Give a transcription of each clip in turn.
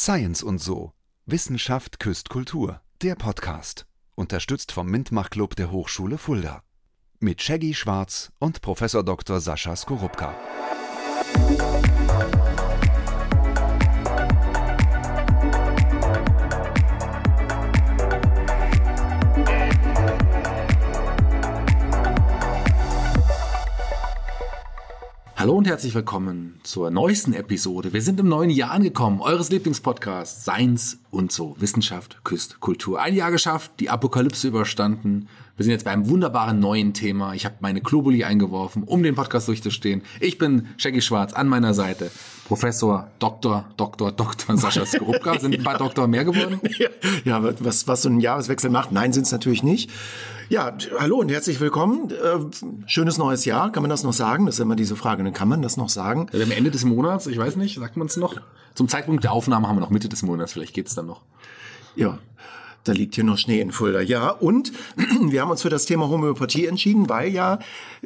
Science und so. Wissenschaft küsst Kultur. Der Podcast. Unterstützt vom Mintmach-Club der Hochschule Fulda. Mit Shaggy Schwarz und Professor Dr. Sascha Skorupka. Hallo und herzlich willkommen zur neuesten Episode. Wir sind im neuen Jahr angekommen, eures Lieblingspodcasts Science und so. Wissenschaft küsst Kultur. Ein Jahr geschafft, die Apokalypse überstanden. Wir sind jetzt bei einem wunderbaren neuen Thema. Ich habe meine Globuli eingeworfen, um den Podcast durchzustehen. Ich bin Shaggy Schwarz an meiner Seite. Professor Dr. Dr. Dr. Sascha Skorupka. Sind ein paar Doktor mehr geworden? Ja, was, was so ein Jahreswechsel macht. Nein, sind es natürlich nicht. Ja, hallo und herzlich willkommen. Äh, schönes neues Jahr, kann man das noch sagen? Das ist immer diese Frage, dann kann man das noch sagen? Wir haben Ende des Monats, ich weiß nicht, sagt man es noch? Zum Zeitpunkt der Aufnahme haben wir noch Mitte des Monats, vielleicht geht's dann noch. Ja, da liegt hier noch Schnee in Fulda. Ja, und wir haben uns für das Thema Homöopathie entschieden, weil ja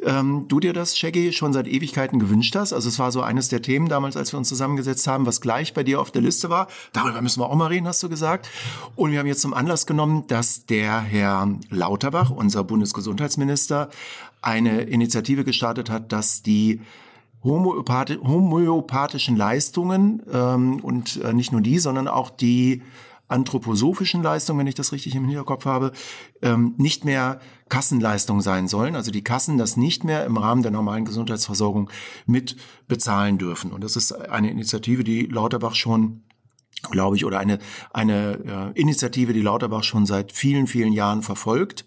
ähm, du dir das, Shaggy, schon seit Ewigkeiten gewünscht hast. Also es war so eines der Themen damals, als wir uns zusammengesetzt haben, was gleich bei dir auf der Liste war. Darüber müssen wir auch mal reden, hast du gesagt. Und wir haben jetzt zum Anlass genommen, dass der Herr Lauterbach, unser Bundesgesundheitsminister, eine Initiative gestartet hat, dass die Homöopathi homöopathischen Leistungen ähm, und äh, nicht nur die, sondern auch die anthroposophischen Leistungen, wenn ich das richtig im Hinterkopf habe, ähm, nicht mehr Kassenleistung sein sollen. Also die Kassen das nicht mehr im Rahmen der normalen Gesundheitsversorgung mit bezahlen dürfen. Und das ist eine Initiative, die Lauterbach schon glaube ich, oder eine, eine äh, Initiative, die Lauterbach schon seit vielen, vielen Jahren verfolgt.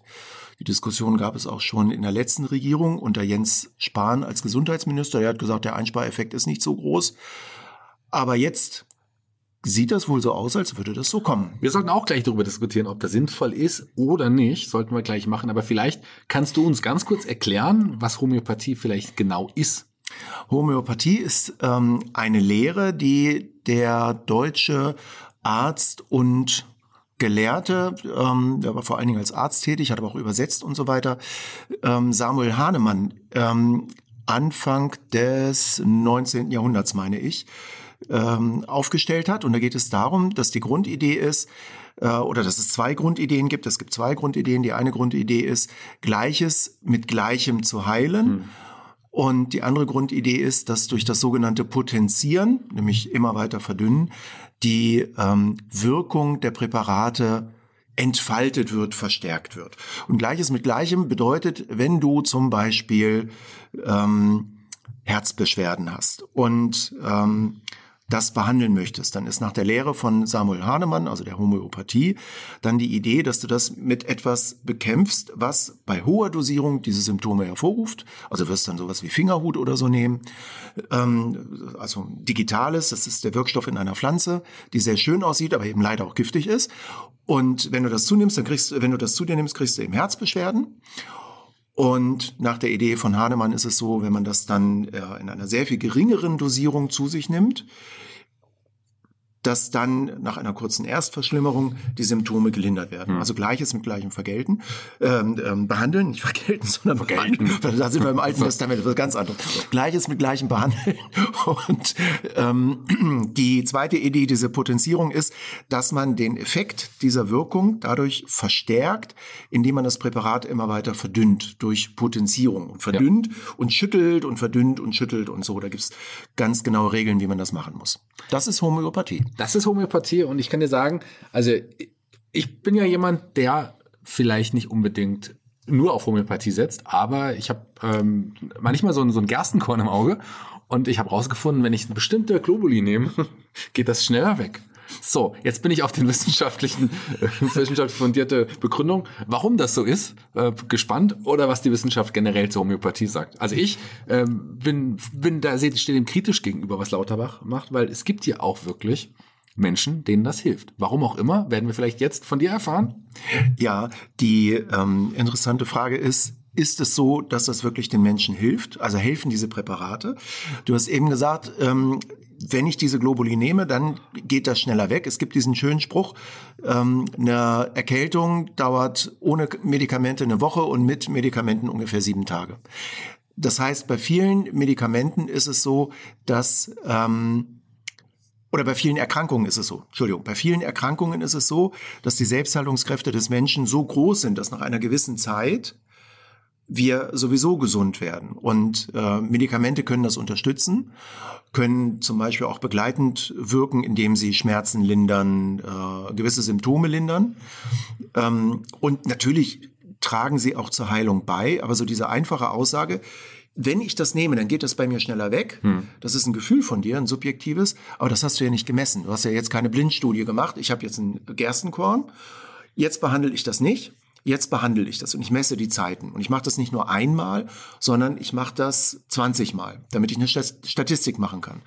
Die Diskussion gab es auch schon in der letzten Regierung unter Jens Spahn als Gesundheitsminister. Er hat gesagt, der Einspareffekt ist nicht so groß. Aber jetzt sieht das wohl so aus, als würde das so kommen. Wir sollten auch gleich darüber diskutieren, ob das sinnvoll ist oder nicht. Sollten wir gleich machen. Aber vielleicht kannst du uns ganz kurz erklären, was Homöopathie vielleicht genau ist. Homöopathie ist ähm, eine Lehre, die der deutsche Arzt und Gelehrte, ähm, der war vor allen Dingen als Arzt tätig, hat aber auch übersetzt und so weiter, ähm, Samuel Hahnemann, ähm, Anfang des 19. Jahrhunderts, meine ich, ähm, aufgestellt hat. Und da geht es darum, dass die Grundidee ist, äh, oder dass es zwei Grundideen gibt. Es gibt zwei Grundideen. Die eine Grundidee ist, Gleiches mit Gleichem zu heilen. Hm. Und die andere Grundidee ist, dass durch das sogenannte Potenzieren, nämlich immer weiter verdünnen, die ähm, Wirkung der Präparate entfaltet wird, verstärkt wird. Und Gleiches mit Gleichem bedeutet, wenn du zum Beispiel ähm, Herzbeschwerden hast und ähm, das behandeln möchtest, dann ist nach der Lehre von Samuel Hahnemann, also der Homöopathie, dann die Idee, dass du das mit etwas bekämpfst, was bei hoher Dosierung diese Symptome hervorruft. Also wirst dann sowas wie Fingerhut oder so nehmen. Ähm, also digitales, das ist der Wirkstoff in einer Pflanze, die sehr schön aussieht, aber eben leider auch giftig ist. Und wenn du das zunimmst, dann kriegst, wenn du das zu dir nimmst, kriegst du eben Herzbeschwerden. Und nach der Idee von Hahnemann ist es so, wenn man das dann äh, in einer sehr viel geringeren Dosierung zu sich nimmt, dass dann nach einer kurzen Erstverschlimmerung die Symptome gelindert werden. Mhm. Also Gleiches mit Gleichem vergelten, ähm, ähm, behandeln, nicht vergelten, sondern vergelten. behandeln. Da sind wir im Alten Testament, das ist ganz anderes. Gleiches mit Gleichem behandeln. Und ähm, die zweite Idee, diese Potenzierung ist, dass man den Effekt dieser Wirkung dadurch verstärkt, indem man das Präparat immer weiter verdünnt durch Potenzierung und verdünnt ja. und schüttelt und verdünnt und schüttelt und so. Da gibt's ganz genaue Regeln, wie man das machen muss. Das ist Homöopathie. Das ist Homöopathie und ich kann dir sagen, also ich bin ja jemand, der vielleicht nicht unbedingt nur auf Homöopathie setzt, aber ich habe ähm, manchmal so ein, so ein Gerstenkorn im Auge und ich habe rausgefunden, wenn ich eine bestimmte Globuli nehme, geht das schneller weg. So, jetzt bin ich auf den wissenschaftlichen, äh, wissenschaftlich fundierte Begründung, warum das so ist, äh, gespannt oder was die Wissenschaft generell zur Homöopathie sagt. Also ich ähm, bin, bin da stehe dem kritisch gegenüber, was Lauterbach macht, weil es gibt ja auch wirklich Menschen, denen das hilft. Warum auch immer, werden wir vielleicht jetzt von dir erfahren. Ja, die ähm, interessante Frage ist, ist es so, dass das wirklich den Menschen hilft? Also helfen diese Präparate? Du hast eben gesagt, ähm, wenn ich diese Globuli nehme, dann geht das schneller weg. Es gibt diesen schönen Spruch, ähm, eine Erkältung dauert ohne Medikamente eine Woche und mit Medikamenten ungefähr sieben Tage. Das heißt, bei vielen Medikamenten ist es so, dass ähm, oder bei vielen Erkrankungen ist es so, Entschuldigung, bei vielen Erkrankungen ist es so, dass die Selbstheilungskräfte des Menschen so groß sind, dass nach einer gewissen Zeit wir sowieso gesund werden. Und äh, Medikamente können das unterstützen, können zum Beispiel auch begleitend wirken, indem sie Schmerzen lindern, äh, gewisse Symptome lindern. Ähm, und natürlich tragen sie auch zur Heilung bei. Aber so diese einfache Aussage, wenn ich das nehme, dann geht das bei mir schneller weg. Hm. Das ist ein Gefühl von dir, ein subjektives, aber das hast du ja nicht gemessen. Du hast ja jetzt keine Blindstudie gemacht. Ich habe jetzt ein Gerstenkorn. Jetzt behandle ich das nicht jetzt behandle ich das und ich messe die Zeiten. Und ich mache das nicht nur einmal, sondern ich mache das 20 Mal, damit ich eine Statistik machen kann.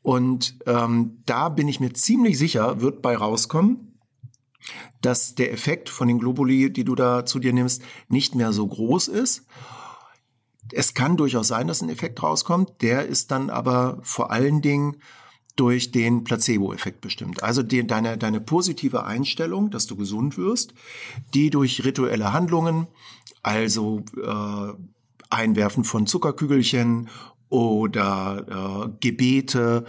Und ähm, da bin ich mir ziemlich sicher, wird bei rauskommen, dass der Effekt von den Globuli, die du da zu dir nimmst, nicht mehr so groß ist. Es kann durchaus sein, dass ein Effekt rauskommt. Der ist dann aber vor allen Dingen durch den Placebo-Effekt bestimmt. Also die, deine, deine positive Einstellung, dass du gesund wirst, die durch rituelle Handlungen, also äh, Einwerfen von Zuckerkügelchen oder äh, Gebete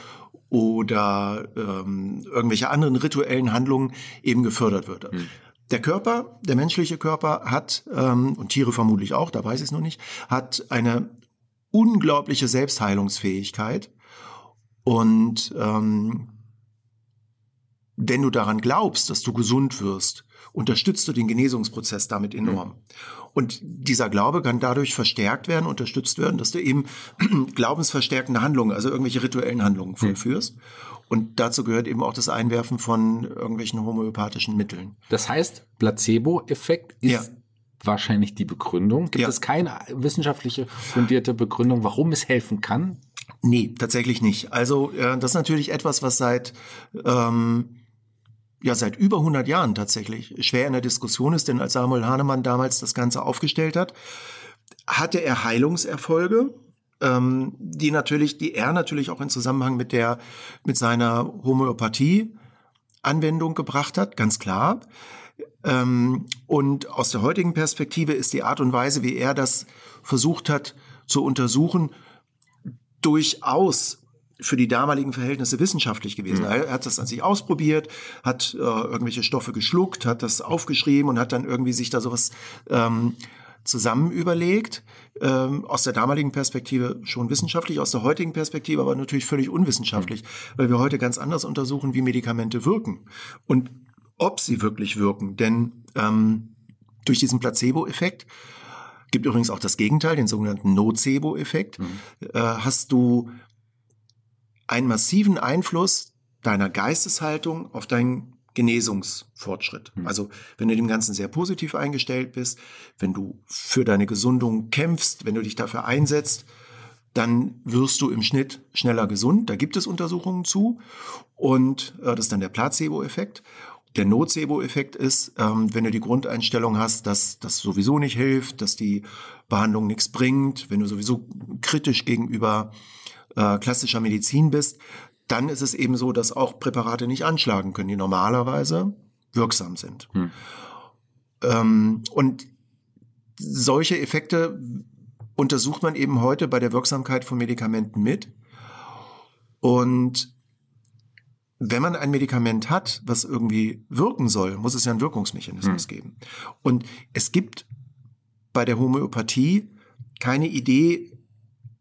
oder ähm, irgendwelche anderen rituellen Handlungen eben gefördert wird. Hm. Der Körper, der menschliche Körper hat, ähm, und Tiere vermutlich auch, da weiß ich es noch nicht, hat eine unglaubliche Selbstheilungsfähigkeit und ähm, wenn du daran glaubst, dass du gesund wirst, unterstützt du den Genesungsprozess damit enorm. Mhm. Und dieser Glaube kann dadurch verstärkt werden, unterstützt werden, dass du eben glaubensverstärkende Handlungen, also irgendwelche rituellen Handlungen vollführst. Mhm. Und dazu gehört eben auch das Einwerfen von irgendwelchen homöopathischen Mitteln. Das heißt, Placebo-Effekt ist ja. wahrscheinlich die Begründung. Gibt ja. es keine wissenschaftliche fundierte Begründung, warum es helfen kann? Nee, tatsächlich nicht. Also äh, das ist natürlich etwas, was seit ähm, ja seit über 100 Jahren tatsächlich schwer in der Diskussion ist, denn als Samuel Hahnemann damals das Ganze aufgestellt hat, hatte er Heilungserfolge, ähm, die natürlich, die er natürlich auch in Zusammenhang mit der mit seiner Homöopathie Anwendung gebracht hat, ganz klar. Ähm, und aus der heutigen Perspektive ist die Art und Weise, wie er das versucht hat zu untersuchen, durchaus für die damaligen Verhältnisse wissenschaftlich gewesen. Mhm. Er hat das an sich ausprobiert, hat äh, irgendwelche Stoffe geschluckt, hat das aufgeschrieben und hat dann irgendwie sich da sowas ähm, zusammen überlegt. Ähm, aus der damaligen Perspektive schon wissenschaftlich, aus der heutigen Perspektive aber natürlich völlig unwissenschaftlich, mhm. weil wir heute ganz anders untersuchen, wie Medikamente wirken und ob sie wirklich wirken. Denn ähm, durch diesen Placebo-Effekt Gibt übrigens auch das Gegenteil, den sogenannten Nocebo-Effekt. Mhm. Äh, hast du einen massiven Einfluss deiner Geisteshaltung auf deinen Genesungsfortschritt. Mhm. Also wenn du dem Ganzen sehr positiv eingestellt bist, wenn du für deine Gesundung kämpfst, wenn du dich dafür einsetzt, dann wirst du im Schnitt schneller gesund. Da gibt es Untersuchungen zu. Und äh, das ist dann der Placebo-Effekt. Der Nocebo-Effekt ist, ähm, wenn du die Grundeinstellung hast, dass das sowieso nicht hilft, dass die Behandlung nichts bringt, wenn du sowieso kritisch gegenüber äh, klassischer Medizin bist, dann ist es eben so, dass auch Präparate nicht anschlagen können, die normalerweise wirksam sind. Hm. Ähm, und solche Effekte untersucht man eben heute bei der Wirksamkeit von Medikamenten mit. Und wenn man ein Medikament hat, was irgendwie wirken soll, muss es ja einen Wirkungsmechanismus hm. geben. Und es gibt bei der Homöopathie keine Idee,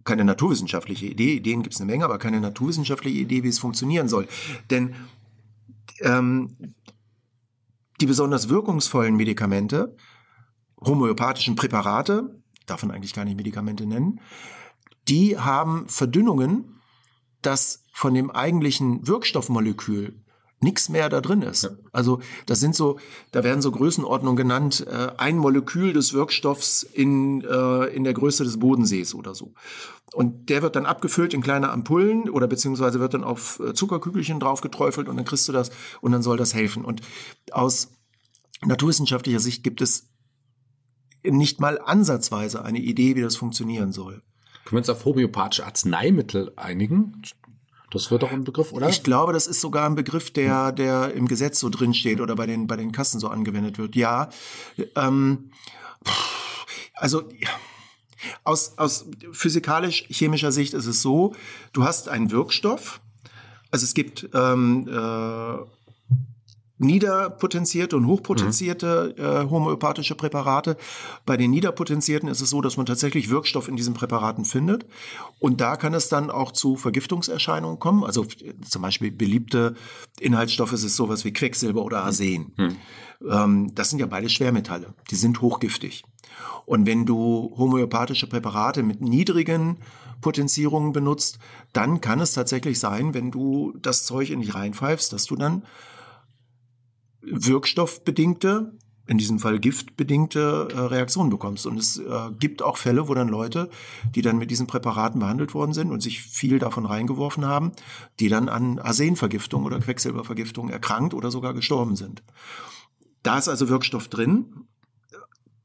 keine naturwissenschaftliche Idee, Ideen gibt es eine Menge, aber keine naturwissenschaftliche Idee, wie es funktionieren soll. Denn ähm, die besonders wirkungsvollen Medikamente, homöopathischen Präparate, darf man eigentlich gar nicht Medikamente nennen, die haben Verdünnungen, dass von dem eigentlichen Wirkstoffmolekül nichts mehr da drin ist. Ja. Also das sind so, da werden so Größenordnungen genannt, äh, ein Molekül des Wirkstoffs in, äh, in der Größe des Bodensees oder so. Und der wird dann abgefüllt in kleine Ampullen oder beziehungsweise wird dann auf äh, Zuckerkügelchen draufgeträufelt und dann kriegst du das und dann soll das helfen. Und aus naturwissenschaftlicher Sicht gibt es nicht mal ansatzweise eine Idee, wie das funktionieren soll. Können wir uns auf homöopathische Arzneimittel einigen? Das wird doch ein Begriff, oder? Ich glaube, das ist sogar ein Begriff, der, der im Gesetz so drin steht oder bei den, bei den Kassen so angewendet wird. Ja. Ähm, also aus, aus physikalisch-chemischer Sicht ist es so, du hast einen Wirkstoff Also es gibt ähm, äh, niederpotenzierte und hochpotenzierte mhm. äh, homöopathische Präparate. Bei den niederpotenzierten ist es so, dass man tatsächlich Wirkstoff in diesen Präparaten findet. Und da kann es dann auch zu Vergiftungserscheinungen kommen. Also zum Beispiel beliebte Inhaltsstoffe ist sowas wie Quecksilber oder Arsen. Mhm. Ähm, das sind ja beide Schwermetalle. Die sind hochgiftig. Und wenn du homöopathische Präparate mit niedrigen Potenzierungen benutzt, dann kann es tatsächlich sein, wenn du das Zeug in dich reinpfeifst, dass du dann wirkstoffbedingte, in diesem Fall giftbedingte äh, Reaktionen bekommst. Und es äh, gibt auch Fälle, wo dann Leute, die dann mit diesen Präparaten behandelt worden sind und sich viel davon reingeworfen haben, die dann an Arsenvergiftung oder Quecksilbervergiftung erkrankt oder sogar gestorben sind. Da ist also Wirkstoff drin.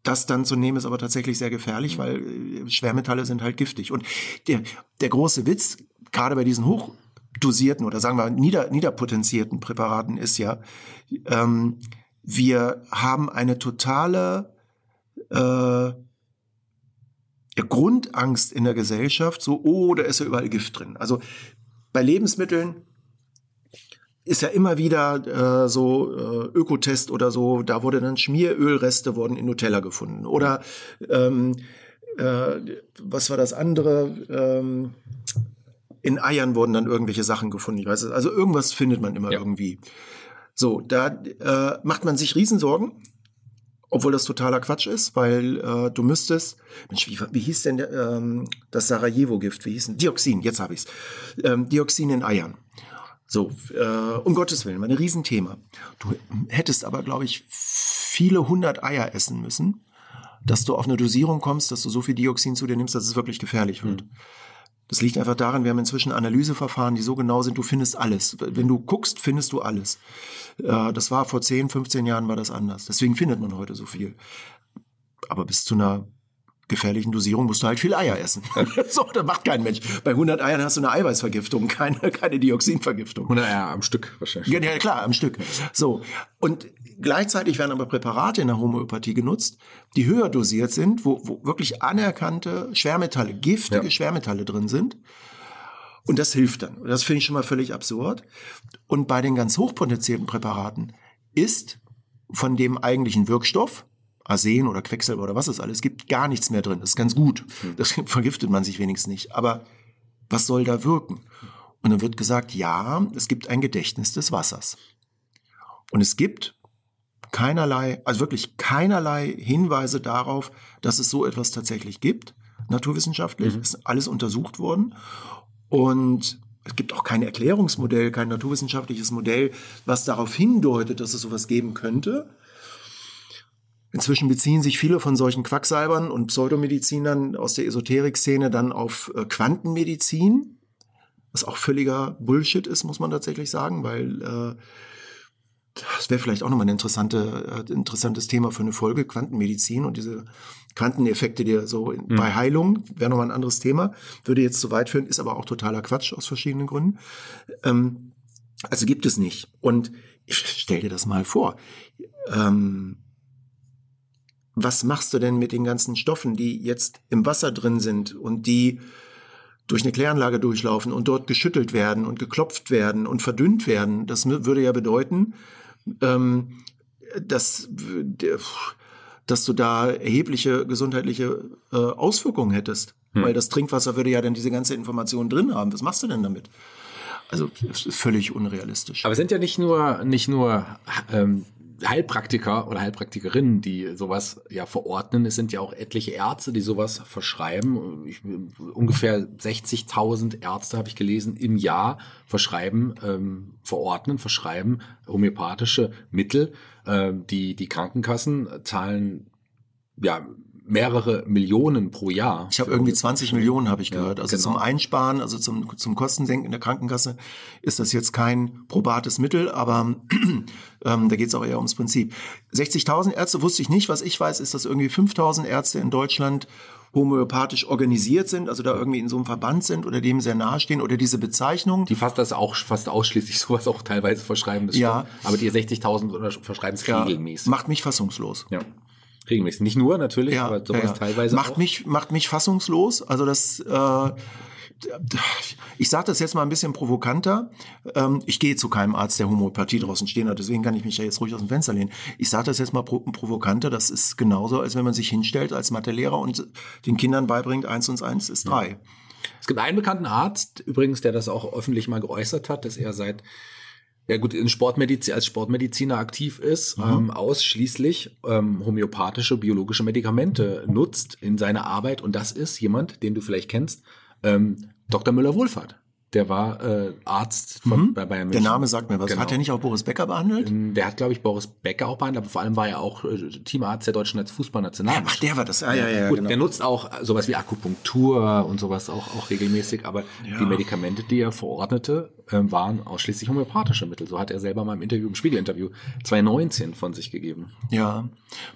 Das dann zu nehmen ist aber tatsächlich sehr gefährlich, weil äh, Schwermetalle sind halt giftig. Und der, der große Witz, gerade bei diesen hoch dosierten oder sagen wir nieder, niederpotenzierten Präparaten ist ja, ähm, wir haben eine totale äh, Grundangst in der Gesellschaft, so, oh, da ist ja überall Gift drin. Also bei Lebensmitteln ist ja immer wieder äh, so äh, Ökotest oder so, da wurde dann Schmierölreste wurden in Nutella gefunden. Oder ähm, äh, was war das andere? Ähm, in Eiern wurden dann irgendwelche Sachen gefunden. Ich weiß es. Also irgendwas findet man immer ja. irgendwie. So, da äh, macht man sich Riesensorgen, obwohl das totaler Quatsch ist, weil äh, du müsstest, Mensch, wie, wie hieß denn ähm, das Sarajevo-Gift? Wie hieß denn? Dioxin, jetzt habe ich's. Ähm, Dioxin in Eiern. So, äh, um Gottes Willen, ein Riesenthema. Du hättest aber, glaube ich, viele hundert Eier essen müssen, dass du auf eine Dosierung kommst, dass du so viel Dioxin zu dir nimmst, dass es wirklich gefährlich wird. Mhm. Das liegt einfach daran, wir haben inzwischen Analyseverfahren, die so genau sind, du findest alles. Wenn du guckst, findest du alles. Äh, das war vor 10, 15 Jahren war das anders. Deswegen findet man heute so viel. Aber bis zu einer gefährlichen Dosierung musst du halt viel Eier essen. so, das macht kein Mensch. Bei 100 Eiern hast du eine Eiweißvergiftung, keine, keine Dioxinvergiftung. 100 Eier am Stück wahrscheinlich. Ja, ja, klar, am Stück. So. Und gleichzeitig werden aber Präparate in der Homöopathie genutzt, die höher dosiert sind, wo, wo wirklich anerkannte Schwermetalle, giftige ja. Schwermetalle drin sind. Und das hilft dann. Das finde ich schon mal völlig absurd. Und bei den ganz hochpotenzierten Präparaten ist von dem eigentlichen Wirkstoff, Arsen oder Quecksilber oder was es alles gibt, gar nichts mehr drin. Das ist ganz gut. Hm. Das vergiftet man sich wenigstens nicht. Aber was soll da wirken? Und dann wird gesagt, ja, es gibt ein Gedächtnis des Wassers. Und es gibt keinerlei, also wirklich keinerlei Hinweise darauf, dass es so etwas tatsächlich gibt, naturwissenschaftlich. Mhm. Ist alles untersucht worden. Und es gibt auch kein Erklärungsmodell, kein naturwissenschaftliches Modell, was darauf hindeutet, dass es sowas geben könnte. Inzwischen beziehen sich viele von solchen Quacksalbern und Pseudomedizinern aus der Esoterik-Szene dann auf äh, Quantenmedizin, was auch völliger Bullshit ist, muss man tatsächlich sagen, weil äh, das wäre vielleicht auch nochmal ein interessante, äh, interessantes Thema für eine Folge, Quantenmedizin und diese Quanteneffekte, die so mhm. bei Heilung, wäre nochmal ein anderes Thema, würde jetzt zu weit führen, ist aber auch totaler Quatsch aus verschiedenen Gründen. Ähm, also gibt es nicht. Und ich stell dir das mal vor. Ähm, was machst du denn mit den ganzen Stoffen, die jetzt im Wasser drin sind und die durch eine Kläranlage durchlaufen und dort geschüttelt werden und geklopft werden und verdünnt werden? Das würde ja bedeuten, ähm, dass, dass du da erhebliche gesundheitliche äh, Auswirkungen hättest. Hm. Weil das Trinkwasser würde ja dann diese ganze Information drin haben. Was machst du denn damit? Also das ist völlig unrealistisch. Aber es sind ja nicht nur nicht nur ähm, Heilpraktiker oder Heilpraktikerinnen, die sowas ja verordnen. Es sind ja auch etliche Ärzte, die sowas verschreiben. Ich, ungefähr 60.000 Ärzte habe ich gelesen im Jahr verschreiben, ähm, verordnen, verschreiben homöopathische Mittel. Ähm, die die Krankenkassen zahlen ja mehrere Millionen pro Jahr. Ich habe irgendwie 20 Millionen, habe ich gehört. Ja, also genau. zum Einsparen, also zum, zum Kostensenken in der Krankenkasse ist das jetzt kein probates Mittel, aber ähm, da geht es auch eher ums Prinzip. 60.000 Ärzte wusste ich nicht. Was ich weiß, ist, dass irgendwie 5.000 Ärzte in Deutschland homöopathisch organisiert sind, also da irgendwie in so einem Verband sind oder dem sehr nahestehen oder diese Bezeichnung. Die fast das auch fast ausschließlich sowas auch teilweise verschreiben. ja. Aber die 60.000 verschreiben es ja, regelmäßig. Macht mich fassungslos. Ja. Regelmäßig. Nicht nur natürlich, ja, aber sowas ja, ja. teilweise macht auch. Mich, macht mich fassungslos. Also das, äh, ich sage das jetzt mal ein bisschen provokanter. Ähm, ich gehe zu keinem Arzt, der Homöopathie draußen stehen hat, deswegen kann ich mich ja jetzt ruhig aus dem Fenster lehnen. Ich sage das jetzt mal provokanter, das ist genauso, als wenn man sich hinstellt als Mathelehrer und den Kindern beibringt, eins und eins ist drei. Es gibt einen bekannten Arzt, übrigens, der das auch öffentlich mal geäußert hat, dass er seit ja gut, in Sportmedizin, als Sportmediziner aktiv ist, mhm. ähm, ausschließlich ähm, homöopathische, biologische Medikamente nutzt in seiner Arbeit. Und das ist jemand, den du vielleicht kennst, ähm, Dr. Müller-Wohlfahrt. Der war äh, Arzt von, mhm. bei Bayern München. Der Name sagt mir was. Genau. Hat er nicht auch Boris Becker behandelt? Ähm, der hat, glaube ich, Boris Becker auch behandelt, aber vor allem war er auch äh, Teamarzt der deutschen Fußballnationalmannschaft. Ach, der war das. Ah, ja, ja, Gut, genau. Der nutzt auch sowas wie Akupunktur und sowas auch, auch regelmäßig, aber ja. die Medikamente, die er verordnete, äh, waren ausschließlich homöopathische Mittel. So hat er selber mal im Interview, im Spiegelinterview 2019 von sich gegeben. Ja.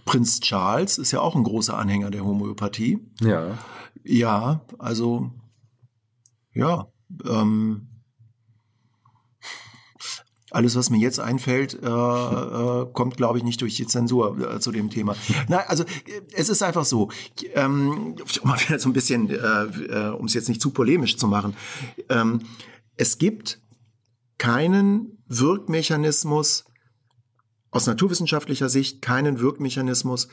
Prinz Charles ist ja auch ein großer Anhänger der Homöopathie. Ja. Ja, also ja, ähm, alles, was mir jetzt einfällt, äh, äh, kommt, glaube ich, nicht durch die Zensur äh, zu dem Thema. Nein, also es ist einfach so, ähm, um mal wieder so ein bisschen, äh, äh, um es jetzt nicht zu polemisch zu machen, ähm, es gibt keinen Wirkmechanismus aus naturwissenschaftlicher Sicht, keinen Wirkmechanismus,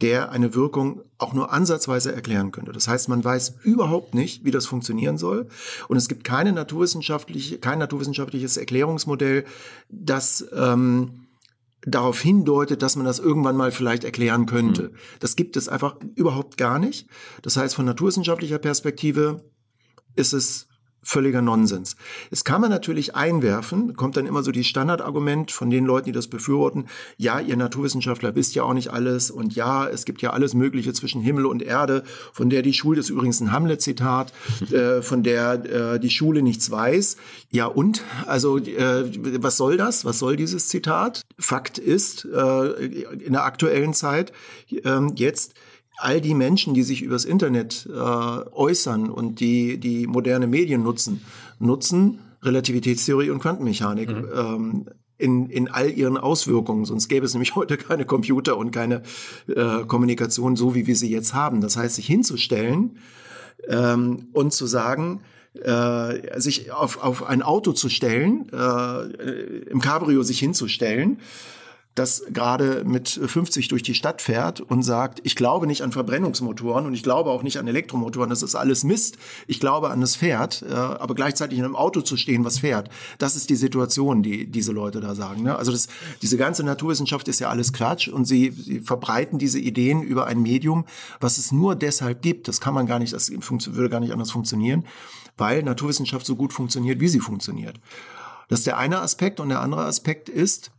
der eine Wirkung auch nur ansatzweise erklären könnte. Das heißt, man weiß überhaupt nicht, wie das funktionieren soll. Und es gibt keine naturwissenschaftliche, kein naturwissenschaftliches Erklärungsmodell, das ähm, darauf hindeutet, dass man das irgendwann mal vielleicht erklären könnte. Mhm. Das gibt es einfach überhaupt gar nicht. Das heißt, von naturwissenschaftlicher Perspektive ist es völliger Nonsens. Es kann man natürlich einwerfen, kommt dann immer so die Standardargument von den Leuten, die das befürworten, ja, ihr Naturwissenschaftler wisst ja auch nicht alles und ja, es gibt ja alles Mögliche zwischen Himmel und Erde, von der die Schule, das ist übrigens ein Hamlet-Zitat, äh, von der äh, die Schule nichts weiß. Ja und? Also äh, was soll das? Was soll dieses Zitat? Fakt ist, äh, in der aktuellen Zeit äh, jetzt, all die Menschen, die sich übers Internet äh, äußern und die die moderne Medien nutzen, nutzen Relativitätstheorie und Quantenmechanik. Mhm. Ähm, in, in all ihren Auswirkungen. Sonst gäbe es nämlich heute keine Computer und keine äh, Kommunikation so, wie wir sie jetzt haben. Das heißt, sich hinzustellen ähm, und zu sagen, äh, sich auf, auf ein Auto zu stellen, äh, im Cabrio sich hinzustellen das gerade mit 50 durch die Stadt fährt und sagt, ich glaube nicht an Verbrennungsmotoren und ich glaube auch nicht an Elektromotoren, das ist alles Mist. Ich glaube an das Pferd, äh, aber gleichzeitig in einem Auto zu stehen, was fährt. Das ist die Situation, die diese Leute da sagen. Ne? Also das, diese ganze Naturwissenschaft ist ja alles Quatsch und sie, sie verbreiten diese Ideen über ein Medium, was es nur deshalb gibt. Das kann man gar nicht, das würde gar nicht anders funktionieren, weil Naturwissenschaft so gut funktioniert, wie sie funktioniert. Das ist der eine Aspekt und der andere Aspekt ist,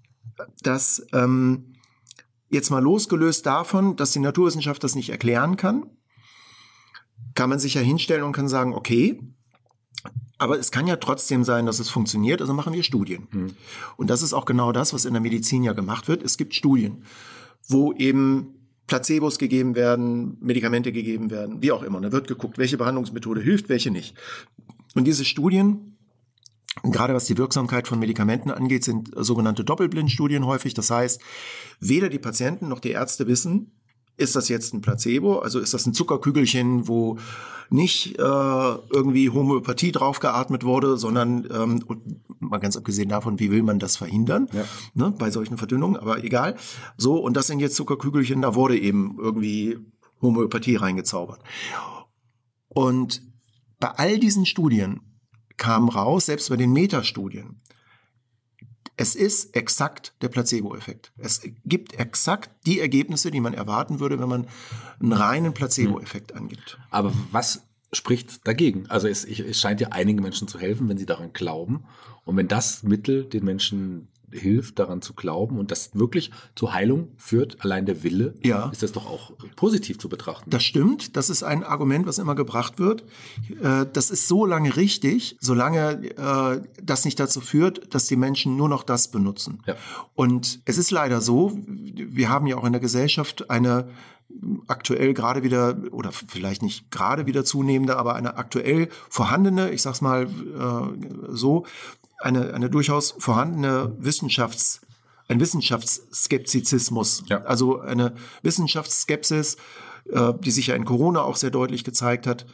dass ähm, jetzt mal losgelöst davon, dass die Naturwissenschaft das nicht erklären kann, kann man sich ja hinstellen und kann sagen, okay, aber es kann ja trotzdem sein, dass es funktioniert, also machen wir Studien. Mhm. Und das ist auch genau das, was in der Medizin ja gemacht wird. Es gibt Studien, wo eben Placebos gegeben werden, Medikamente gegeben werden, wie auch immer. da wird geguckt, welche Behandlungsmethode hilft, welche nicht. Und diese Studien Gerade was die Wirksamkeit von Medikamenten angeht, sind sogenannte Doppelblindstudien häufig. Das heißt, weder die Patienten noch die Ärzte wissen, ist das jetzt ein Placebo, also ist das ein Zuckerkügelchen, wo nicht äh, irgendwie Homöopathie draufgeatmet wurde, sondern ähm, mal ganz abgesehen davon, wie will man das verhindern ja. ne, bei solchen Verdünnungen, aber egal. So, und das sind jetzt Zuckerkügelchen, da wurde eben irgendwie Homöopathie reingezaubert. Und bei all diesen Studien kam raus, selbst bei den Metastudien, es ist exakt der Placebo-Effekt. Es gibt exakt die Ergebnisse, die man erwarten würde, wenn man einen reinen Placebo-Effekt angibt. Aber was spricht dagegen? Also es, es scheint ja einigen Menschen zu helfen, wenn sie daran glauben. Und wenn das Mittel den Menschen hilft, daran zu glauben und das wirklich zur Heilung führt, allein der Wille, ja. ist das doch auch positiv zu betrachten. Das stimmt. Das ist ein Argument, was immer gebracht wird. Äh, das ist so lange richtig, solange äh, das nicht dazu führt, dass die Menschen nur noch das benutzen. Ja. Und es ist leider so, wir haben ja auch in der Gesellschaft eine aktuell gerade wieder oder vielleicht nicht gerade wieder zunehmende, aber eine aktuell vorhandene, ich sag's mal äh, so, eine, eine durchaus vorhandene Wissenschafts, ein Wissenschaftsskeptizismus, ja. also eine Wissenschaftsskepsis, äh, die sich ja in Corona auch sehr deutlich gezeigt hat.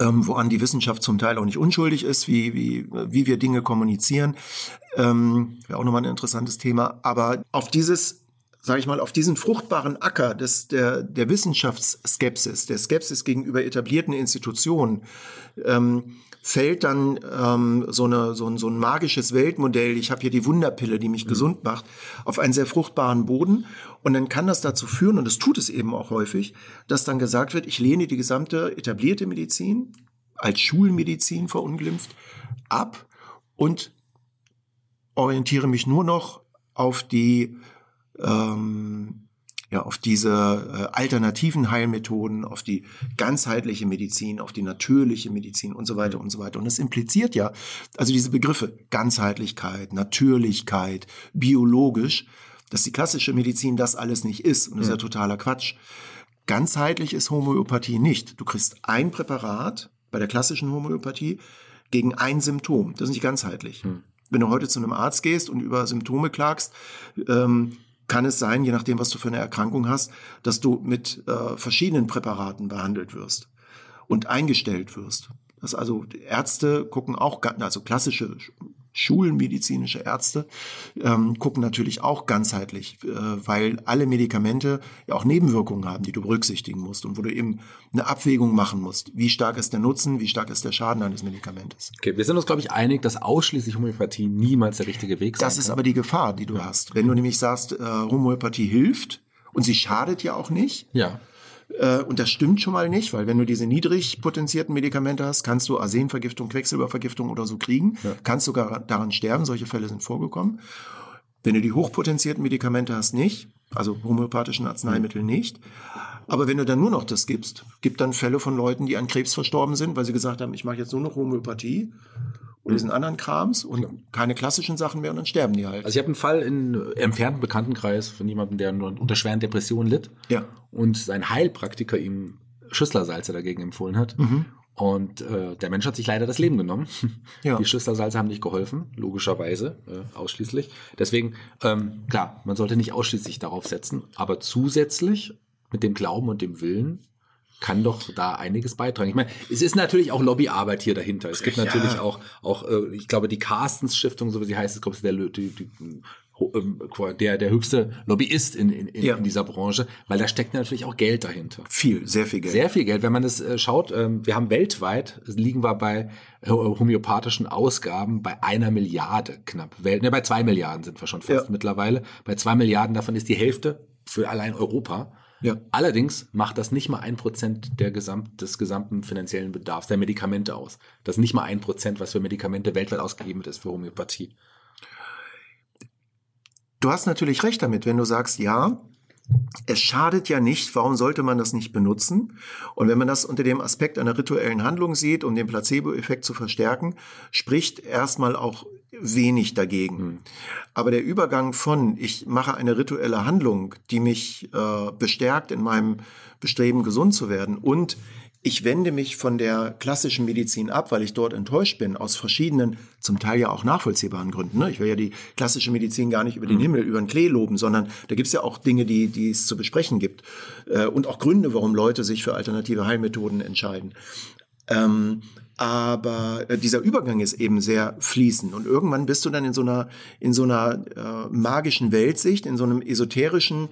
ähm, woran die Wissenschaft zum Teil auch nicht unschuldig ist, wie, wie, wie wir Dinge kommunizieren. Ähm, Wäre auch nochmal ein interessantes Thema. Aber auf dieses, sage ich mal, auf diesen fruchtbaren Acker des, der, der Wissenschaftsskepsis, der Skepsis gegenüber etablierten Institutionen, ähm, fällt dann ähm, so, eine, so, ein, so ein magisches Weltmodell, ich habe hier die Wunderpille, die mich mhm. gesund macht, auf einen sehr fruchtbaren Boden. Und dann kann das dazu führen, und es tut es eben auch häufig, dass dann gesagt wird, ich lehne die gesamte etablierte Medizin als Schulmedizin verunglimpft ab und orientiere mich nur noch auf die ähm, ja, auf diese äh, alternativen Heilmethoden, auf die ganzheitliche Medizin, auf die natürliche Medizin und so weiter und so weiter. Und das impliziert ja, also diese Begriffe Ganzheitlichkeit, Natürlichkeit, biologisch, dass die klassische Medizin das alles nicht ist. Und das ist ja totaler Quatsch. Ganzheitlich ist Homöopathie nicht. Du kriegst ein Präparat bei der klassischen Homöopathie gegen ein Symptom. Das ist nicht ganzheitlich. Hm. Wenn du heute zu einem Arzt gehst und über Symptome klagst, ähm, kann es sein, je nachdem, was du für eine Erkrankung hast, dass du mit äh, verschiedenen Präparaten behandelt wirst und eingestellt wirst. Das also Ärzte gucken auch, also klassische schulmedizinische Ärzte ähm, gucken natürlich auch ganzheitlich, äh, weil alle Medikamente ja auch Nebenwirkungen haben, die du berücksichtigen musst und wo du eben eine Abwägung machen musst. Wie stark ist der Nutzen, wie stark ist der Schaden eines Medikamentes? Okay, wir sind uns, glaube ich, einig, dass ausschließlich Homöopathie niemals der richtige Weg ist. Das ist aber die Gefahr, die du ja. hast. Wenn du nämlich sagst, äh, Homöopathie hilft und sie schadet ja auch nicht. Ja und das stimmt schon mal nicht, weil wenn du diese niedrig potenzierten Medikamente hast, kannst du Arsenvergiftung, Quecksilbervergiftung oder so kriegen, ja. kannst sogar daran sterben. Solche Fälle sind vorgekommen. Wenn du die hochpotenzierten Medikamente hast, nicht, also homöopathischen Arzneimittel nicht. Aber wenn du dann nur noch das gibst, gibt dann Fälle von Leuten, die an Krebs verstorben sind, weil sie gesagt haben, ich mache jetzt nur noch Homöopathie und diesen anderen Krams und Klar. keine klassischen Sachen mehr und dann sterben die halt. Also ich habe einen Fall in entfernten Bekanntenkreis von jemandem, der nur unter schweren Depressionen litt ja. und sein Heilpraktiker ihm Schüsslersalze dagegen empfohlen hat. Mhm. Und äh, der Mensch hat sich leider das Leben genommen. Ja. Die Schüsslersalze haben nicht geholfen, logischerweise, äh, ausschließlich. Deswegen, ähm, klar, man sollte nicht ausschließlich darauf setzen, aber zusätzlich mit dem Glauben und dem Willen kann doch da einiges beitragen. Ich meine, es ist natürlich auch Lobbyarbeit hier dahinter. Es gibt ja. natürlich auch, auch äh, ich glaube, die Carstens Stiftung, so wie sie heißt, ich glaube, es ist der, die, die, ähm, der, der höchste Lobbyist in, in, in, ja. in dieser Branche, weil da steckt natürlich auch Geld dahinter. Viel, sehr viel Geld. Sehr viel Geld. Wenn man das äh, schaut, ähm, wir haben weltweit, liegen wir bei äh, homöopathischen Ausgaben bei einer Milliarde knapp. Ne, bei zwei Milliarden sind wir schon fast ja. mittlerweile. Bei zwei Milliarden davon ist die Hälfte für allein Europa. Ja. Allerdings macht das nicht mal ein Prozent der Gesamt, des gesamten finanziellen Bedarfs der Medikamente aus. Das ist nicht mal ein Prozent, was für Medikamente weltweit ausgegeben wird, ist für Homöopathie. Du hast natürlich recht damit, wenn du sagst, ja, es schadet ja nicht, warum sollte man das nicht benutzen? Und wenn man das unter dem Aspekt einer rituellen Handlung sieht, um den Placebo-Effekt zu verstärken, spricht erstmal auch wenig dagegen. Hm. Aber der Übergang von, ich mache eine rituelle Handlung, die mich äh, bestärkt in meinem Bestreben, gesund zu werden und ich wende mich von der klassischen Medizin ab, weil ich dort enttäuscht bin, aus verschiedenen, zum Teil ja auch nachvollziehbaren Gründen. Ne? Ich will ja die klassische Medizin gar nicht über den mhm. Himmel, über den Klee loben, sondern da gibt's ja auch Dinge, die, die es zu besprechen gibt. Äh, und auch Gründe, warum Leute sich für alternative Heilmethoden entscheiden. Ähm, aber äh, dieser Übergang ist eben sehr fließend und irgendwann bist du dann in so einer in so einer äh, magischen Weltsicht, in so einem esoterischen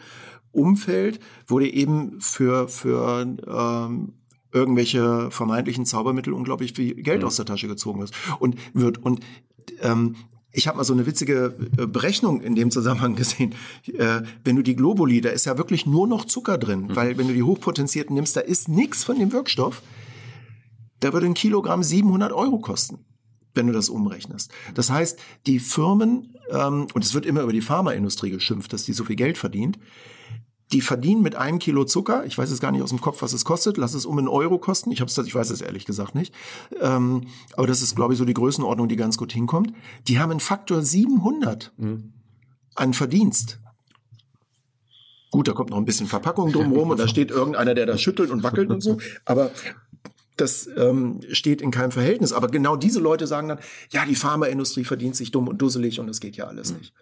Umfeld, wo dir eben für für ähm, irgendwelche vermeintlichen Zaubermittel unglaublich viel Geld mhm. aus der Tasche gezogen ist und wird und ähm, ich habe mal so eine witzige äh, Berechnung in dem Zusammenhang gesehen. Äh, wenn du die Globuli, da ist ja wirklich nur noch Zucker drin, mhm. weil wenn du die hochpotenzierten nimmst, da ist nichts von dem Wirkstoff da würde ein Kilogramm 700 Euro kosten, wenn du das umrechnest. Das heißt, die Firmen, ähm, und es wird immer über die Pharmaindustrie geschimpft, dass die so viel Geld verdient, die verdienen mit einem Kilo Zucker, ich weiß jetzt gar nicht aus dem Kopf, was es kostet, lass es um einen Euro kosten, ich, hab's, ich weiß es ehrlich gesagt nicht, ähm, aber das ist, glaube ich, so die Größenordnung, die ganz gut hinkommt. Die haben einen Faktor 700 mhm. an Verdienst. Gut, da kommt noch ein bisschen Verpackung drumherum und da steht irgendeiner, der da schüttelt und wackelt und so. Aber das ähm, steht in keinem Verhältnis. Aber genau diese Leute sagen dann, ja, die Pharmaindustrie verdient sich dumm und dusselig und das geht ja alles mhm. nicht.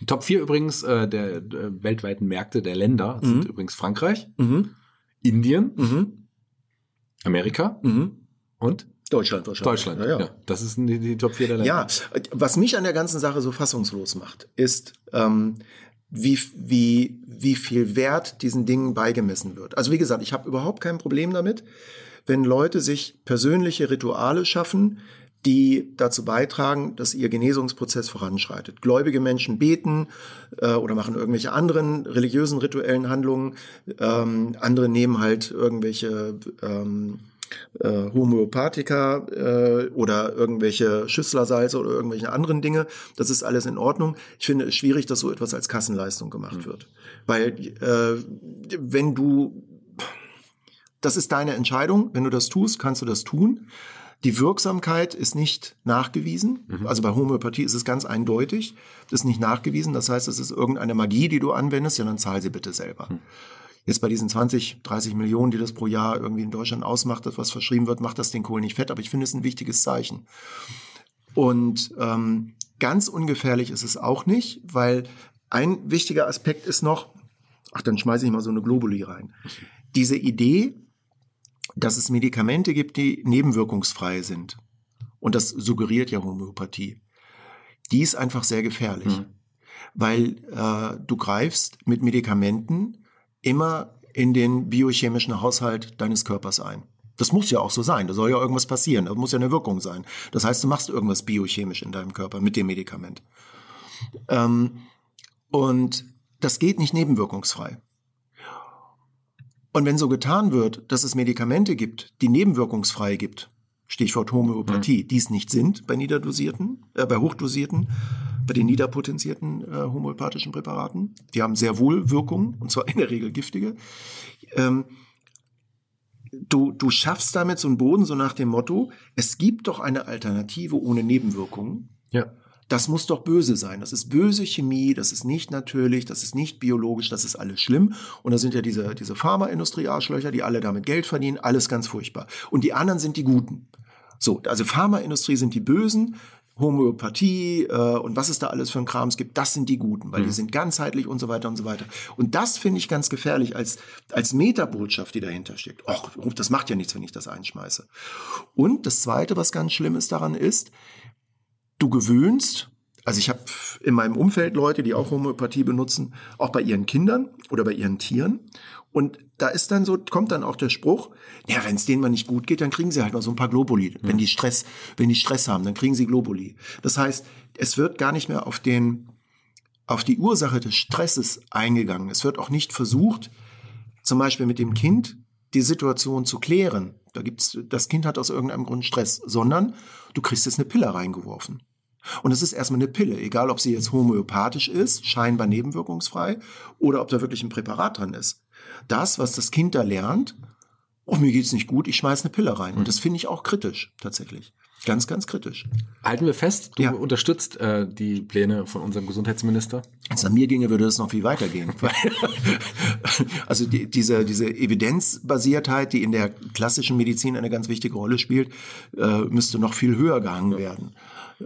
Die Top 4 übrigens äh, der, der weltweiten Märkte der Länder sind mhm. übrigens Frankreich, mhm. Indien, mhm. Amerika, mhm. Und? Deutschland wahrscheinlich. Deutschland, ja. ja. ja. Das ist die, die Top 4 der Länder. Ja, was mich an der ganzen Sache so fassungslos macht, ist, ähm, wie, wie, wie viel Wert diesen Dingen beigemessen wird. Also wie gesagt, ich habe überhaupt kein Problem damit, wenn Leute sich persönliche Rituale schaffen, die dazu beitragen, dass ihr Genesungsprozess voranschreitet. Gläubige Menschen beten äh, oder machen irgendwelche anderen religiösen rituellen Handlungen. Ähm, andere nehmen halt irgendwelche ähm, äh, Homöopathika äh, oder irgendwelche Schüsslersalze oder irgendwelche anderen Dinge. Das ist alles in Ordnung. Ich finde es schwierig, dass so etwas als Kassenleistung gemacht mhm. wird. Weil äh, wenn du, das ist deine Entscheidung, wenn du das tust, kannst du das tun. Die Wirksamkeit ist nicht nachgewiesen. Mhm. Also bei Homöopathie ist es ganz eindeutig. Das ist nicht nachgewiesen. Das heißt, es ist irgendeine Magie, die du anwendest, ja, dann zahl sie bitte selber. Mhm. Jetzt bei diesen 20, 30 Millionen, die das pro Jahr irgendwie in Deutschland ausmacht, das was verschrieben wird, macht das den Kohl nicht fett. Aber ich finde es ein wichtiges Zeichen. Und ähm, ganz ungefährlich ist es auch nicht, weil ein wichtiger Aspekt ist noch, ach, dann schmeiße ich mal so eine Globuli rein. Diese Idee, dass es Medikamente gibt, die nebenwirkungsfrei sind. Und das suggeriert ja Homöopathie. Die ist einfach sehr gefährlich. Mhm. Weil äh, du greifst mit Medikamenten immer in den biochemischen Haushalt deines Körpers ein. Das muss ja auch so sein. Da soll ja irgendwas passieren. Da muss ja eine Wirkung sein. Das heißt, du machst irgendwas biochemisch in deinem Körper mit dem Medikament. Ähm, und das geht nicht nebenwirkungsfrei. Und wenn so getan wird, dass es Medikamente gibt, die nebenwirkungsfrei gibt, Stichwort Homöopathie, mhm. die es nicht sind bei niederdosierten, äh, bei hochdosierten, bei den niederpotenzierten äh, homöopathischen Präparaten. Die haben sehr wohl Wirkung, und zwar in der Regel giftige. Ähm, du, du schaffst damit so einen Boden, so nach dem Motto, es gibt doch eine Alternative ohne Nebenwirkungen. Ja. Das muss doch böse sein. Das ist böse Chemie, das ist nicht natürlich, das ist nicht biologisch, das ist alles schlimm. Und da sind ja diese, diese Pharmaindustrie-Arschlöcher, die alle damit Geld verdienen, alles ganz furchtbar. Und die anderen sind die Guten. So, also Pharmaindustrie sind die Bösen, Homöopathie äh, und was es da alles für ein Krams gibt, das sind die Guten, weil mhm. die sind ganzheitlich und so weiter und so weiter. Und das finde ich ganz gefährlich als, als Metabotschaft, die dahinter steckt. Och, das macht ja nichts, wenn ich das einschmeiße. Und das Zweite, was ganz Schlimmes daran ist, du gewöhnst, also ich habe in meinem Umfeld Leute, die auch Homöopathie benutzen, auch bei ihren Kindern oder bei ihren Tieren. Und da ist dann so, kommt dann auch der Spruch, ja, wenn es denen mal nicht gut geht, dann kriegen sie halt mal so ein paar Globuli. Mhm. Wenn die Stress, wenn die Stress haben, dann kriegen sie Globuli. Das heißt, es wird gar nicht mehr auf den, auf die Ursache des Stresses eingegangen. Es wird auch nicht versucht, zum Beispiel mit dem Kind die Situation zu klären. Da gibt's, das Kind hat aus irgendeinem Grund Stress, sondern du kriegst jetzt eine Pille reingeworfen. Und es ist erstmal eine Pille, egal ob sie jetzt homöopathisch ist, scheinbar nebenwirkungsfrei, oder ob da wirklich ein Präparat dran ist das, was das Kind da lernt, oh, mir geht's nicht gut, ich schmeiß eine Pille rein. Und mhm. das finde ich auch kritisch, tatsächlich. Ganz, ganz kritisch. Halten wir fest, du ja. unterstützt äh, die Pläne von unserem Gesundheitsminister? Wenn es an mir ginge, würde es noch viel weitergehen. also die, diese, diese Evidenzbasiertheit, die in der klassischen Medizin eine ganz wichtige Rolle spielt, äh, müsste noch viel höher gehangen ja. werden.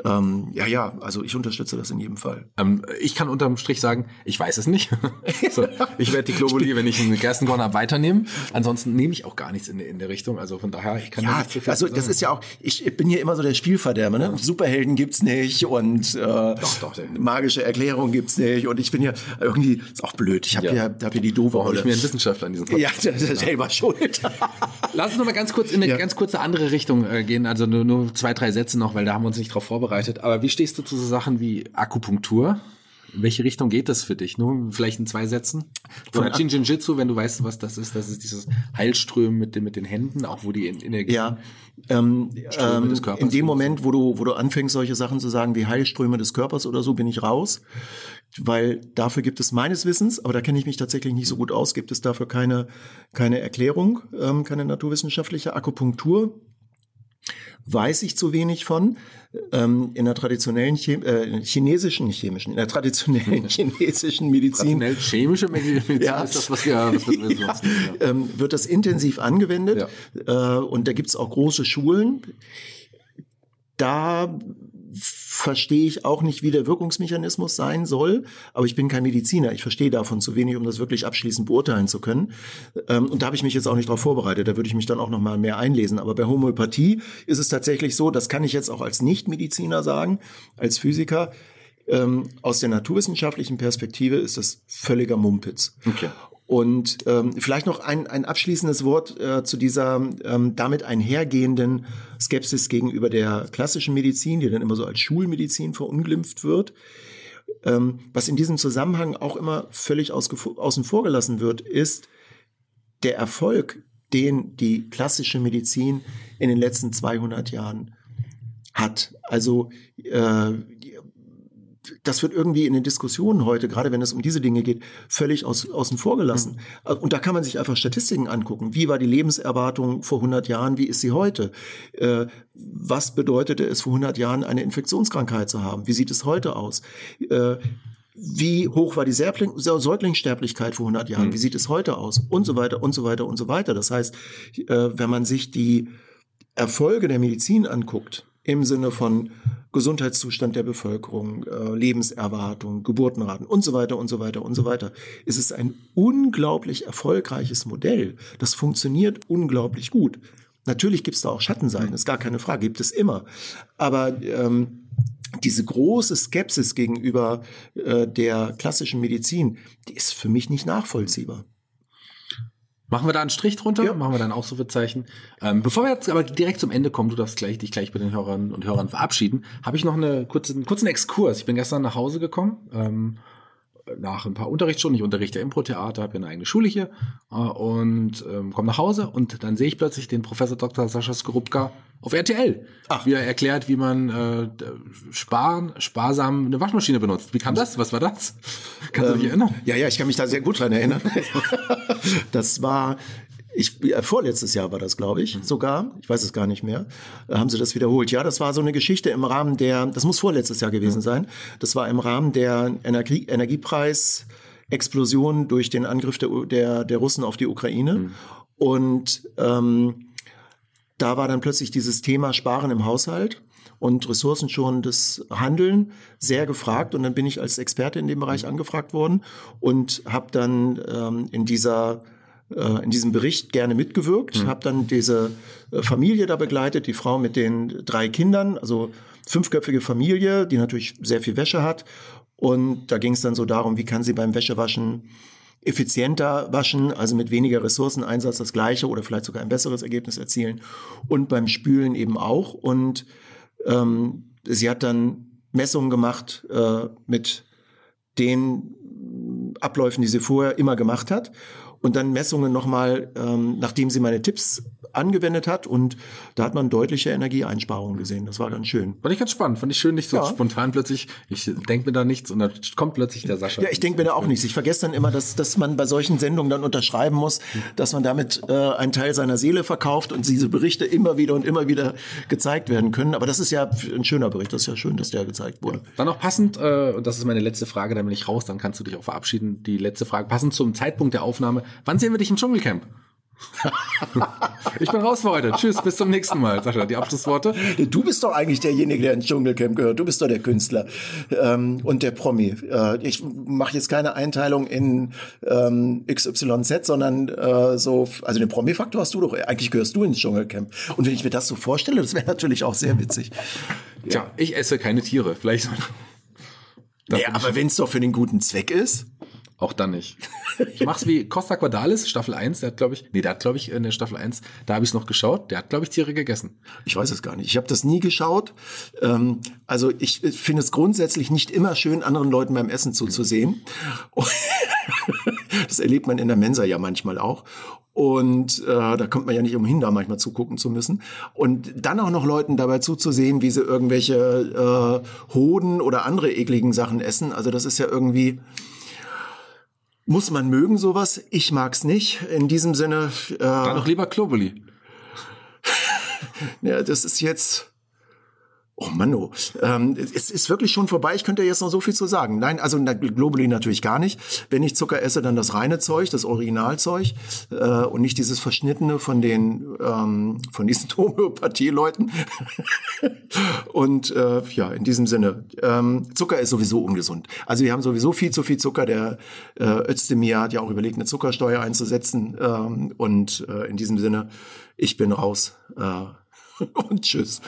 Ähm, ja, ja, also ich unterstütze das in jedem Fall. Ähm, ich kann unterm Strich sagen, ich weiß es nicht. so, ich werde die Globuli, wenn ich einen Gerstenkorn habe, weiternehmen. Ansonsten nehme ich auch gar nichts in, in der Richtung. Also von daher, ich kann ja, nicht so viel Also das ist ja auch, ich bin hier immer so der Spielverderber. Ne? Ja. Superhelden gibt's nicht und äh, doch, doch, magische Erklärungen gibt's nicht. Und ich bin ja irgendwie, ist auch blöd. Ich habe ja. hier, hab hier die doofe Rolle. ich mir einen Wissenschaftler an diesem Podcast. Ja, das ist selber schuld. Lass uns noch mal ganz kurz in eine ganz kurze andere Richtung äh, gehen. Also nur, nur zwei, drei Sätze noch, weil da haben wir uns nicht drauf vorbereitet vorbereitet. Aber wie stehst du zu so Sachen wie Akupunktur? In welche Richtung geht das für dich? Nur vielleicht in zwei Sätzen? Oder Jinjinjitsu, wenn du weißt, was das ist. Das ist dieses Heilströmen mit den, mit den Händen, auch wo die Energie. Ja, ähm, ähm, in dem Moment, wo du, wo du anfängst, solche Sachen zu sagen wie Heilströme des Körpers oder so, bin ich raus. Weil dafür gibt es meines Wissens, aber da kenne ich mich tatsächlich nicht so gut aus, gibt es dafür keine, keine Erklärung, ähm, keine naturwissenschaftliche Akupunktur weiß ich zu wenig von. Ähm, in der traditionellen Chem äh, chinesischen, chemischen, in der traditionellen chinesischen Medizin. Traditionell chemische Medizin ja, ist das, was wir, was wir ja, sonst, ja. ähm, wird das intensiv angewendet. Ja. Äh, und da gibt's auch große Schulen. Da verstehe ich auch nicht, wie der Wirkungsmechanismus sein soll. Aber ich bin kein Mediziner. Ich verstehe davon zu wenig, um das wirklich abschließend beurteilen zu können. Ähm, und da habe ich mich jetzt auch nicht darauf vorbereitet. Da würde ich mich dann auch noch mal mehr einlesen. Aber bei Homöopathie ist es tatsächlich so, das kann ich jetzt auch als Nichtmediziner sagen, als Physiker. Ähm, aus der naturwissenschaftlichen Perspektive ist das völliger Mumpitz. Okay. Und ähm, vielleicht noch ein, ein abschließendes Wort äh, zu dieser ähm, damit einhergehenden Skepsis gegenüber der klassischen Medizin, die dann immer so als Schulmedizin verunglimpft wird. Ähm, was in diesem Zusammenhang auch immer völlig außen vor gelassen wird, ist der Erfolg, den die klassische Medizin in den letzten 200 Jahren hat. Also äh, das wird irgendwie in den Diskussionen heute, gerade wenn es um diese Dinge geht, völlig aus, außen vor gelassen. Mhm. Und da kann man sich einfach Statistiken angucken. Wie war die Lebenserwartung vor 100 Jahren? Wie ist sie heute? Äh, was bedeutete es vor 100 Jahren, eine Infektionskrankheit zu haben? Wie sieht es heute aus? Äh, wie hoch war die Säugling Säuglingssterblichkeit vor 100 Jahren? Mhm. Wie sieht es heute aus? Und so weiter und so weiter und so weiter. Das heißt, äh, wenn man sich die Erfolge der Medizin anguckt, im Sinne von Gesundheitszustand der Bevölkerung, äh, Lebenserwartung, Geburtenraten und so weiter und so weiter und so weiter. Es ist ein unglaublich erfolgreiches Modell. Das funktioniert unglaublich gut. Natürlich gibt es da auch Schattenseiten, ist gar keine Frage, gibt es immer. Aber ähm, diese große Skepsis gegenüber äh, der klassischen Medizin, die ist für mich nicht nachvollziehbar. Machen wir da einen Strich drunter, ja. machen wir dann auch so Ausrufezeichen. Ähm, bevor wir jetzt aber direkt zum Ende kommen, du darfst gleich, dich gleich bei den Hörern und Hörern verabschieden, habe ich noch eine kurze, einen kurzen Exkurs. Ich bin gestern nach Hause gekommen ähm, nach ein paar Unterrichtsstunden, ich unterrichte Impro-Theater, habe ja eine eigene Schule hier äh, und ähm, komme nach Hause und dann sehe ich plötzlich den Professor Dr. Sascha Skorupka auf RTL, Ach. wie er erklärt, wie man äh, sparen, sparsam eine Waschmaschine benutzt. Wie kam das? Was war das? Kannst ähm, du dich erinnern? Ja, ja, ich kann mich da sehr gut dran erinnern. das war ich, äh, vorletztes Jahr war das, glaube ich, mhm. sogar. Ich weiß es gar nicht mehr. Äh, haben sie das wiederholt? Ja, das war so eine Geschichte im Rahmen der, das muss vorletztes Jahr gewesen sein. Das war im Rahmen der Energie, Energiepreis-Explosion durch den Angriff der, der, der Russen auf die Ukraine. Mhm. Und ähm, da war dann plötzlich dieses Thema Sparen im Haushalt und ressourcenschonendes Handeln sehr gefragt. Und dann bin ich als Experte in dem Bereich mhm. angefragt worden und habe dann ähm, in dieser äh, in diesem Bericht gerne mitgewirkt, mhm. habe dann diese äh, Familie da begleitet, die Frau mit den drei Kindern, also fünfköpfige Familie, die natürlich sehr viel Wäsche hat. Und da ging es dann so darum, wie kann sie beim Wäschewaschen effizienter waschen, also mit weniger Ressourceneinsatz das gleiche oder vielleicht sogar ein besseres Ergebnis erzielen. Und beim Spülen eben auch. Und ähm, sie hat dann Messungen gemacht äh, mit den Abläufen, die sie vorher immer gemacht hat und dann Messungen nochmal, ähm, nachdem sie meine Tipps angewendet hat und da hat man deutliche Energieeinsparungen gesehen. Das war ganz schön. Fand ich ganz spannend. Fand ich schön, nicht so ja. spontan plötzlich, ich denke mir da nichts und dann kommt plötzlich der Sascha. Ja, ich denke mir da auch nichts. Ich vergesse dann immer, dass, dass man bei solchen Sendungen dann unterschreiben muss, dass man damit äh, einen Teil seiner Seele verkauft und diese Berichte immer wieder und immer wieder gezeigt werden können. Aber das ist ja ein schöner Bericht. Das ist ja schön, dass der gezeigt wurde. Dann noch passend, äh, und das ist meine letzte Frage, dann bin ich raus, dann kannst du dich auch verabschieden. Die letzte Frage, passend zum Zeitpunkt der Aufnahme. Wann sehen wir dich im Dschungelcamp? ich bin raus für heute. Tschüss, bis zum nächsten Mal. Sascha, die Abschlussworte. Du bist doch eigentlich derjenige, der ins Dschungelcamp gehört. Du bist doch der Künstler ähm, und der Promi. Äh, ich mache jetzt keine Einteilung in ähm, XYZ, sondern äh, so, also den Promi-Faktor hast du doch. Eigentlich gehörst du ins Dschungelcamp. Und wenn ich mir das so vorstelle, das wäre natürlich auch sehr witzig. Ja. Tja, ich esse keine Tiere. Vielleicht. Nee, aber wenn es doch für den guten Zweck ist. Auch dann nicht. Ich mach's wie Costa Quadalis, Staffel 1, der hat, glaube ich, nee, der hat, glaube ich, in der Staffel 1, da habe ich noch geschaut, der hat, glaube ich, Tiere gegessen. Ich weiß es gar nicht. Ich habe das nie geschaut. Ähm, also ich finde es grundsätzlich nicht immer schön, anderen Leuten beim Essen zuzusehen. das erlebt man in der Mensa ja manchmal auch. Und äh, da kommt man ja nicht umhin, da manchmal zugucken zu müssen. Und dann auch noch Leuten dabei zuzusehen, wie sie irgendwelche äh, Hoden oder andere ekligen Sachen essen. Also das ist ja irgendwie muss man mögen sowas? Ich mag's nicht. In diesem Sinne. Äh, Dann doch lieber Globally. ja, das ist jetzt Oh Mann, oh. Ähm, es ist wirklich schon vorbei. Ich könnte jetzt noch so viel zu sagen. Nein, also na, Globuli natürlich gar nicht. Wenn ich Zucker esse, dann das reine Zeug, das Originalzeug äh, und nicht dieses verschnittene von den ähm, von diesen Homöopathie-Leuten. und äh, ja, in diesem Sinne, ähm, Zucker ist sowieso ungesund. Also wir haben sowieso viel zu viel Zucker. Der äh, Özdemir hat ja auch überlegt, eine Zuckersteuer einzusetzen. Ähm, und äh, in diesem Sinne, ich bin raus. Äh, und tschüss.